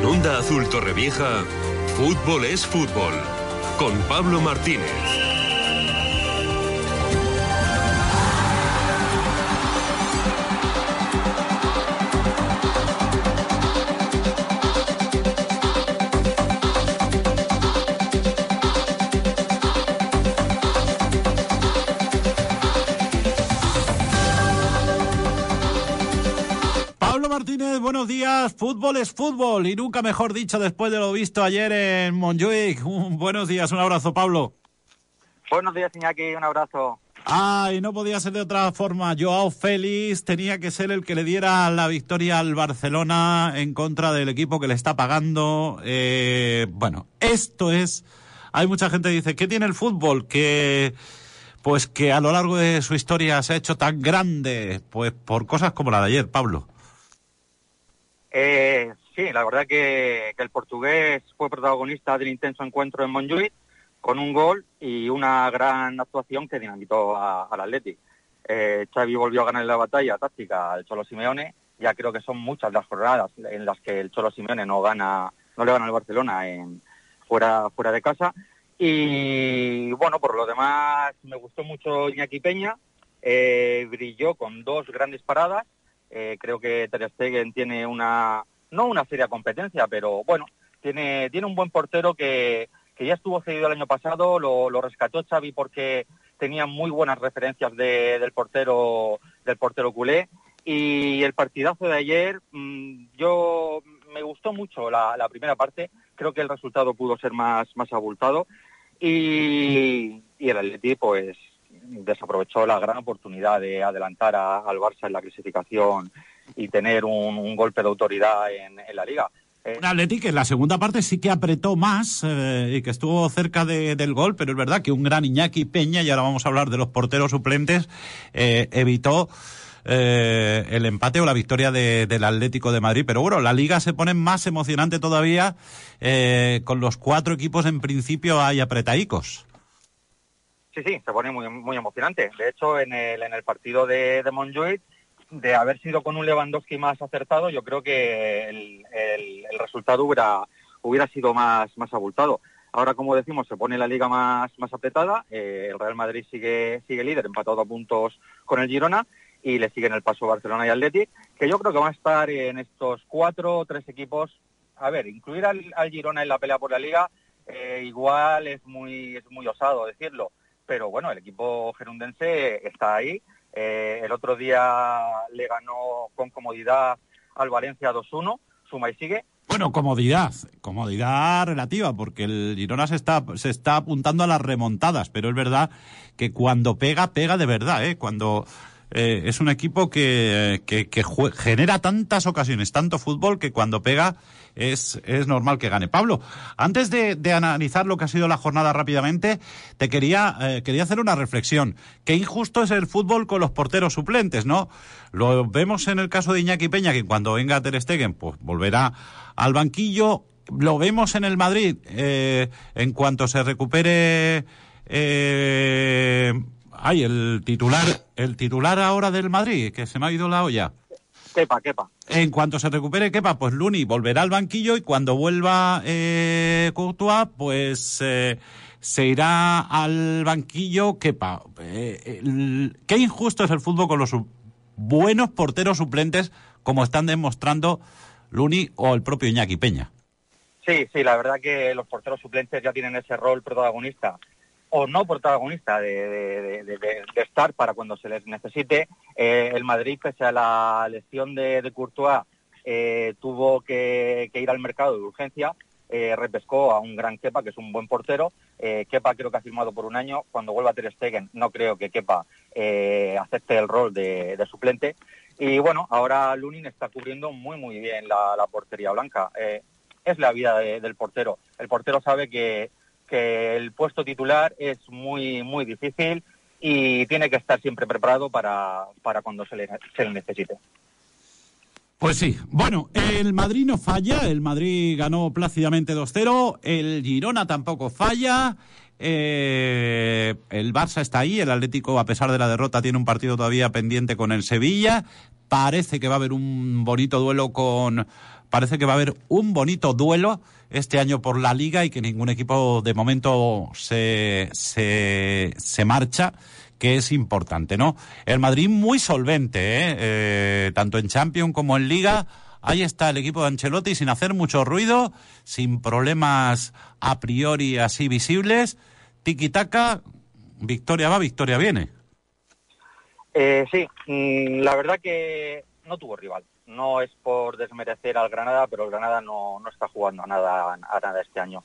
En Onda Azul Torrevieja, fútbol es fútbol. Con Pablo Martínez. Buenos días. Fútbol es fútbol y nunca mejor dicho después de lo visto ayer en Montjuic. buenos días, un abrazo, Pablo. Buenos días, Iñaki, un abrazo. Ay, no podía ser de otra forma. Joao Félix tenía que ser el que le diera la victoria al Barcelona en contra del equipo que le está pagando. Eh, bueno, esto es. Hay mucha gente que dice, ¿qué tiene el fútbol? Que pues que a lo largo de su historia se ha hecho tan grande, pues por cosas como la de ayer, Pablo. Eh, sí, la verdad que, el portugués fue protagonista del intenso encuentro en Montjuic con un gol y una gran actuación que dinamitó al Atleti. Eh, Xavi volvió a ganar la batalla táctica al Cholo Simeone. Ya creo que son muchas las jornadas en las que el Cholo Simeone no gana, no le gana al Barcelona fuera, fuera de casa. Y bueno, por lo demás me gustó mucho Iñaki Peña. Eh, brilló con dos grandes paradas eh, creo que Ter Stegen tiene una, no una seria competencia, pero bueno, tiene, tiene un buen portero que, que ya estuvo cedido el año pasado, lo, rescató Xavi porque tenía muy buenas referencias de, del portero del portero culé. Y el partidazo de ayer mm, yo me gustó mucho la, la, primera parte. Creo que el resultado pudo ser más más abultado. Y, y el Atleti pues desaprovechó la gran oportunidad de adelantar al Barça en la clasificación y tener un, golpe de autoridad en, la liga. Eh, un Atleti que en la segunda parte sí que apretó más eh, y que estuvo cerca del gol, pero es verdad que un gran Iñaki Peña, y ahora vamos a hablar de los porteros suplentes, eh, evitó el empate o la victoria del Atlético de Madrid. Pero bueno, la liga se pone más emocionante todavía con los cuatro equipos en principio hay apretaicos. Sí, sí, se pone muy, muy emocionante. De hecho, en el, en el partido de, de Montjuic, de haber sido con un Lewandowski más acertado, yo creo que el, el, resultado hubiera, hubiera sido más, más abultado. Ahora, como decimos, se pone la liga más, más apretada. Eh, el Real Madrid sigue, sigue líder, empatado a puntos con el Girona, y le siguen el paso Barcelona y Athletic, que yo creo que van a estar en estos cuatro o tres equipos. A ver, incluir al, Girona en la pelea por la liga, eh, igual es muy, es muy osado decirlo pero bueno, el equipo gerundense está ahí. Eh, el otro día le ganó con comodidad al Valencia 2-1, suma y sigue. Bueno, comodidad, comodidad relativa, porque el Girona se está, se está apuntando a las remontadas, pero es verdad que cuando pega, pega de verdad, ¿eh? Cuando eh, es un equipo que, que, que genera tantas ocasiones, tanto fútbol, que cuando pega es, es normal que gane. Pablo, antes de, de, analizar lo que ha sido la jornada rápidamente, te quería, eh, quería hacer una reflexión. Qué injusto es el fútbol con los porteros suplentes, ¿no? Lo vemos en el caso de Iñaki Peña, que cuando venga Ter Stegen, pues volverá al banquillo. Lo vemos en el Madrid, eh, en cuanto se recupere... Eh, ay, el titular, el titular ahora del Madrid, que se me ha ido la olla. Kepa, Kepa. En cuanto se recupere Kepa, pues Luni volverá al banquillo y cuando vuelva eh, Courtois, pues eh, se irá al banquillo Kepa. Eh, qué injusto es el fútbol con los buenos porteros suplentes como están demostrando Luni o el propio Iñaki Peña. Sí, sí, la verdad que los porteros suplentes ya tienen ese rol protagonista o no protagonista de, estar para cuando se les necesite. Eh, el Madrid, pese a la lesión de, Courtois, eh, tuvo que, ir al mercado de urgencia. Eh, repescó a un gran Kepa, que es un buen portero. Kepa creo que ha firmado por un año. Cuando vuelva a Ter Stegen, no creo que Kepa acepte el rol de, suplente. Y bueno, ahora Lunin está cubriendo muy, muy bien la, portería blanca. es la vida del portero. El portero sabe que que el puesto titular es muy, muy difícil y tiene que estar siempre preparado para, para cuando se le, se le necesite. Pues sí, bueno, el Madrid no falla, el Madrid ganó plácidamente 2-0, el Girona tampoco falla, eh, el Barça está ahí, el Atlético a pesar de la derrota tiene un partido todavía pendiente con el Sevilla, Parece que va a haber un bonito duelo con. Parece que va a haber un bonito duelo este año por la liga y que ningún equipo de momento se, se, se marcha que es importante, ¿no? El Madrid muy solvente, ¿eh? ¿eh? tanto en Champions como en Liga. Ahí está el equipo de Ancelotti sin hacer mucho ruido, sin problemas a priori así visibles. Tiki-taka, victoria va, victoria viene. Eh, sí, mm, la verdad que no tuvo rival. No es por desmerecer al Granada, pero el Granada no, está jugando a nada, a nada este año.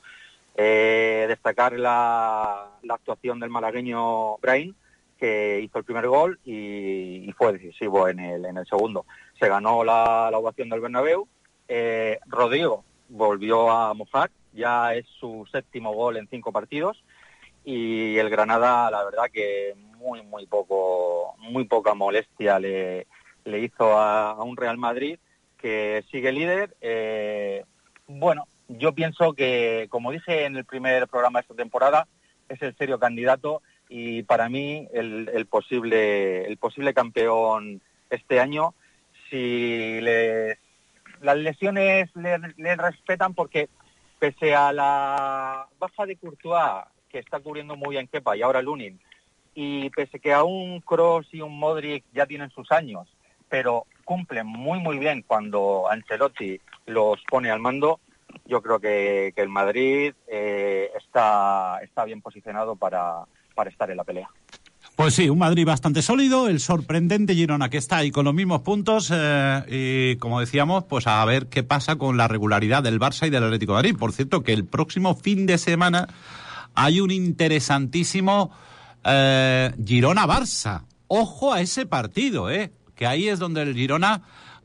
Eh, destacar la, la, actuación del malagueño Brain, que hizo el primer gol y, fue decisivo en el, en el segundo. Se ganó la, ovación del Bernabéu. Eh, Rodrigo volvió a mojar, ya es su séptimo gol en cinco partidos y el Granada, la verdad que muy muy poco, muy poca molestia le, le hizo a, un Real Madrid que sigue líder. Eh, bueno, yo pienso que, como dije en el primer programa de esta temporada, es el serio candidato y para mí el, posible el posible campeón este año si las lesiones le, respetan porque pese a la baja de Courtois que está cubriendo muy bien Kepa y ahora Lunin y pese que a un Cross y un Modric ya tienen sus años pero cumplen muy muy bien cuando Ancelotti los pone al mando yo creo que, el Madrid eh, está está bien posicionado para para estar en la pelea. Pues sí, un Madrid bastante sólido, el sorprendente Girona que está ahí con los mismos puntos eh, y como decíamos, pues a ver qué pasa con la regularidad del Barça y del Atlético de Madrid. Por cierto, que el próximo fin de semana hay un interesantísimo eh, Girona-Barça. Ojo a ese partido, ¿eh? Que ahí es donde el Girona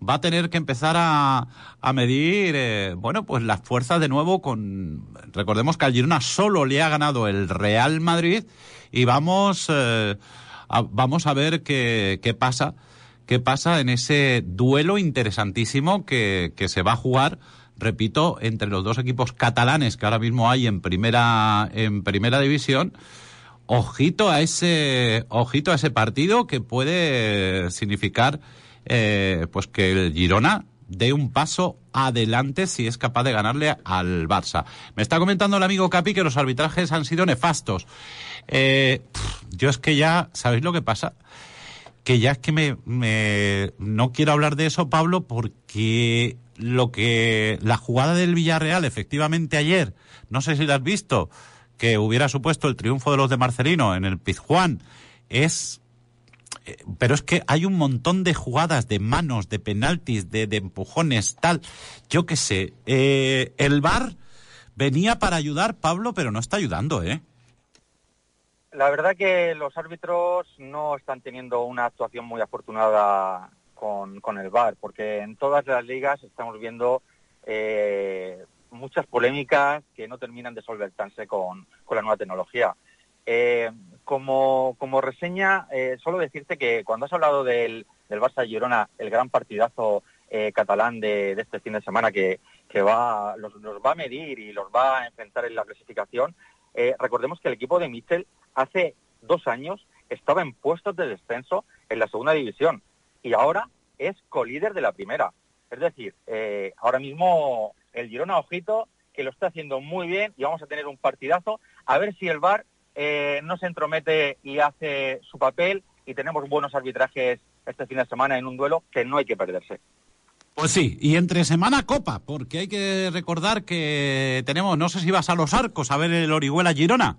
va a tener que empezar a, a medir, eh, bueno, pues las fuerzas de nuevo con... Recordemos que al Girona solo le ha ganado el Real Madrid y vamos, eh, a, vamos a ver qué, qué pasa, qué pasa en ese duelo interesantísimo que, que se va a jugar repito, entre los dos equipos catalanes que ahora mismo hay en primera, en primera división. Ojito a ese, ojito a ese partido que puede significar, eh, pues que el Girona dé un paso adelante si es capaz de ganarle al Barça. Me está comentando el amigo Capi que los arbitrajes han sido nefastos. Eh, yo es que ya, ¿sabéis lo que pasa? Que ya es que me, me, no quiero hablar de eso, Pablo, porque lo que la jugada del Villarreal, efectivamente ayer, no sé si la has visto, que hubiera supuesto el triunfo de los de Marcelino en el Pizjuán, es eh, pero es que hay un montón de jugadas de manos, de penaltis, de, empujones, tal. Yo qué sé. Eh, el VAR venía para ayudar, Pablo, pero no está ayudando, ¿eh? La verdad que los árbitros no están teniendo una actuación muy afortunada con, con el VAR, porque en todas las ligas estamos viendo eh, muchas polémicas que no terminan de solventarse con, con la nueva tecnología. Eh, como, como reseña, eh, solo decirte que cuando has hablado del, del Barça Girona, el gran partidazo eh, catalán de, este fin de semana que, que va, los, va a medir y los va a enfrentar en la clasificación, recordemos que el equipo de Mitchell hace dos años estaba en puestos de descenso en la segunda división y ahora es colíder de la primera. Es decir, ahora mismo el Girona, ojito, que lo está haciendo muy bien y vamos a tener un partidazo. A ver si el VAR eh, no se entromete y hace su papel y tenemos buenos arbitrajes este fin de semana en un duelo que no hay que perderse. Pues sí, y entre semana Copa, porque hay que recordar que tenemos, no sé si vas a los arcos a ver el Orihuela Girona.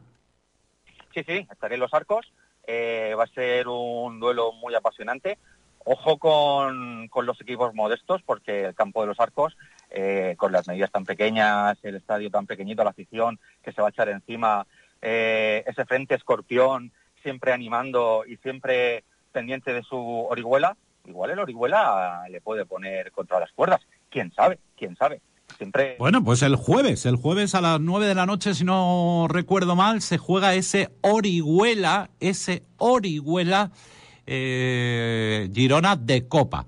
Sí, sí, estaré en los arcos. Eh, va a ser un duelo muy apasionante. Ojo con, con, los equipos modestos, porque el campo de los arcos, eh, con las medidas tan pequeñas, el estadio tan pequeñito, la afición que se va a echar encima, eh, ese frente escorpión siempre animando y siempre pendiente de su Orihuela, igual el Orihuela le puede poner contra las cuerdas. ¿Quién sabe? ¿Quién sabe? Siempre... Bueno, pues el jueves, el jueves a las nueve de la noche, si no recuerdo mal, se juega ese Orihuela, ese Orihuela eh, Girona de Copa.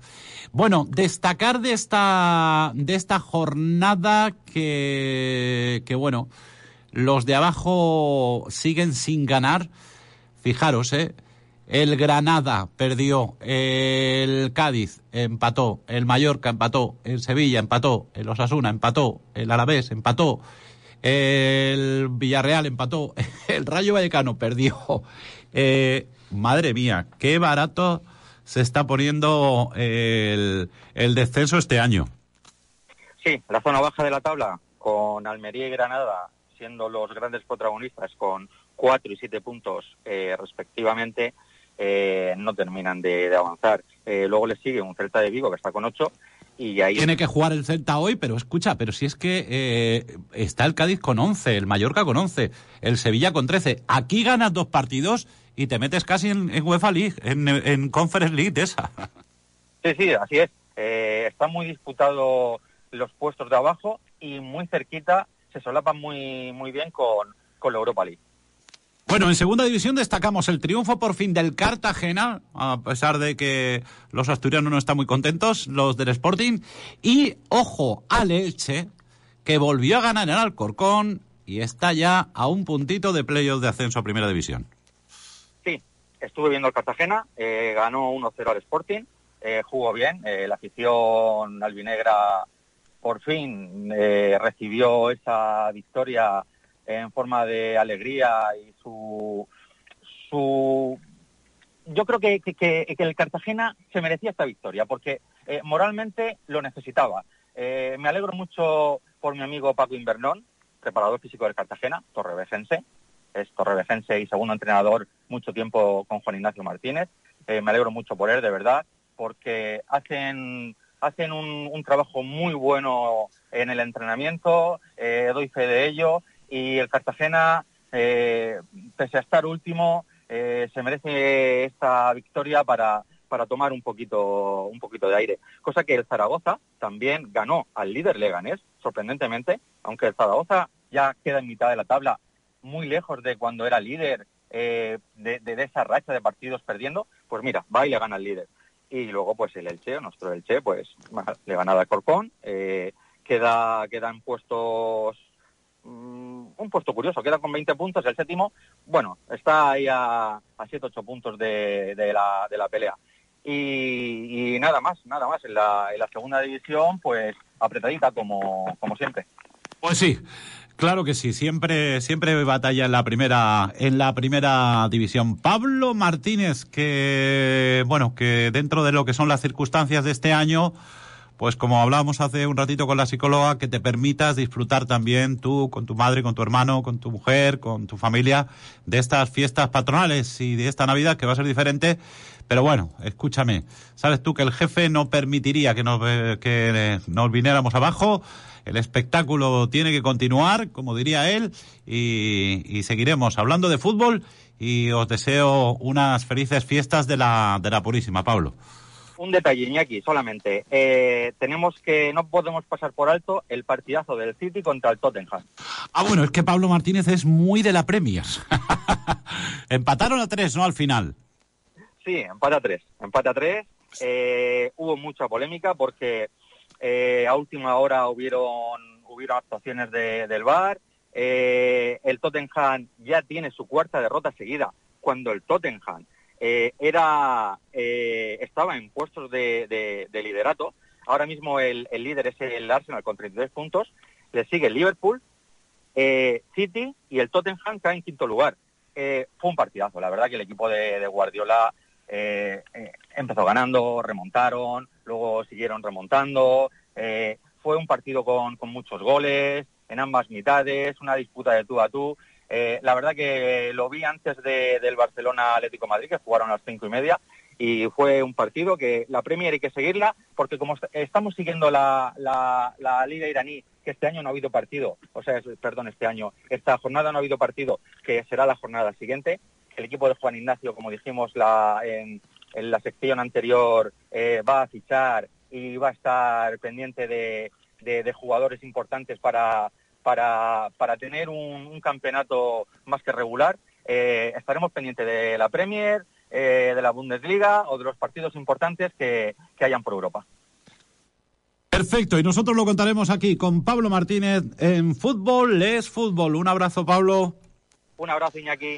Bueno, destacar de esta, de esta jornada que, que bueno, los de abajo siguen sin ganar. Fijaros, ¿eh? el Granada perdió, el Cádiz empató, el Mallorca empató, el Sevilla empató, el Osasuna empató, el Alavés empató, el Villarreal empató, el Rayo Vallecano perdió. Eh, madre mía, qué barato se está poniendo el, el descenso este año. Sí, la zona baja de la tabla, con Almería y Granada siendo los grandes protagonistas con cuatro y siete puntos eh, respectivamente, eh, no terminan de, avanzar. Eh, luego le sigue un Celta de Vigo que está con ocho y ahí... Tiene que jugar el Celta hoy, pero escucha, pero si es que está el Cádiz con once, el Mallorca con once, el Sevilla con trece. Aquí ganas dos partidos y te metes casi en, UEFA League, en, en, Conference League esa. Sí, sí, así es. está muy disputado los puestos de abajo y muy cerquita se solapan muy, muy bien con, con la Europa League. Bueno, en segunda división destacamos el triunfo por fin del Cartagena, a pesar de que los asturianos no están muy contentos, los del Sporting. Y ojo al Elche, que volvió a ganar en Alcorcón y está ya a un puntito de playoff de ascenso a primera división. Estuve viendo el Cartagena, eh, ganó 1-0 al Sporting, eh, jugó bien, eh, la afición albinegra por fin recibió esa victoria en forma de alegría y su, su yo creo que, el Cartagena se merecía esta victoria porque moralmente lo necesitaba. Me alegro mucho por mi amigo Paco Invernón, preparador físico del Cartagena, torrevejense, es torrevejense y segundo entrenador mucho tiempo con Juan Ignacio Martínez. me alegro mucho por él, de verdad, porque hacen hacen un, trabajo muy bueno en el entrenamiento, eh, doy fe de ello, y el Cartagena, eh, pese a estar último, eh, se merece esta victoria para, para tomar un poquito, un poquito de aire. Cosa que el Zaragoza también ganó al líder Leganés, sorprendentemente, aunque el Zaragoza ya queda en mitad de la tabla, muy lejos de cuando era líder de, de, esa racha de partidos perdiendo, pues mira, va y le gana al líder y luego pues el Elche, nuestro Elche, pues le gana a Corcón, eh, queda, queda en puestos, mm, un puesto curioso, queda con 20 puntos, el séptimo, bueno, está ahí a, a 7-8 puntos de, de, la, de la pelea. Y, nada más, nada más, en la, en la segunda división, pues apretadita como, como siempre. Pues sí, Claro que sí, siempre, siempre batalla en la primera, en la primera división. Pablo Martínez, que bueno, que dentro de lo que son las circunstancias de este año, pues como hablábamos hace un ratito con la psicóloga, que te permitas disfrutar también tú, con tu madre, con tu hermano, con tu mujer, con tu familia, de estas fiestas patronales y de esta Navidad que va a ser diferente. Pero bueno, escúchame, sabes tú que el jefe no permitiría que nos, que nos viniéramos abajo el espectáculo tiene que continuar, como diría él, y, seguiremos hablando de fútbol y os deseo unas felices fiestas de la, de la Purísima, Pablo. Un detalle, Iñaki, solamente. Eh, tenemos que, no podemos pasar por alto el partidazo del City contra el Tottenham. Ah, bueno, es que Pablo Martínez es muy de la Premier. Empataron a tres, ¿no? Al final. Sí, empate a tres. Empate a tres. Eh, hubo mucha polémica porque eh, a última hora hubieron, hubieron actuaciones del VAR. Eh, el Tottenham ya tiene su cuarta derrota seguida, cuando el Tottenham eh, era, estaba en puestos de, liderato. Ahora mismo el, líder es el Arsenal con 33 puntos. Le sigue el Liverpool, City y el Tottenham cae en quinto lugar. fue un partidazo. La verdad que el equipo de, Guardiola empezó ganando, remontaron, luego siguieron remontando. Eh, fue un partido con, muchos goles, en ambas mitades, una disputa de tú a tú. Eh, la verdad que lo vi antes del Barcelona Atlético Madrid, que jugaron a las cinco y media, y fue un partido que la Premier hay que seguirla, porque como estamos siguiendo la, la, Liga iraní, que este año no ha habido partido, o sea, perdón, este año, esta jornada no ha habido partido, que será la jornada siguiente, el equipo de Juan Ignacio, como dijimos la, en, la sección anterior eh, va a fichar y va a estar pendiente de, jugadores importantes para, para, para tener un, campeonato más que regular. Eh, estaremos pendientes de la Premier, eh, de la Bundesliga o de los partidos importantes que, que hayan por Europa. Perfecto, y nosotros lo contaremos aquí con Pablo Martínez en Fútbol es Fútbol. Un abrazo, Pablo. Un abrazo, Iñaki.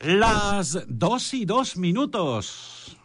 Las dos y dos minutos.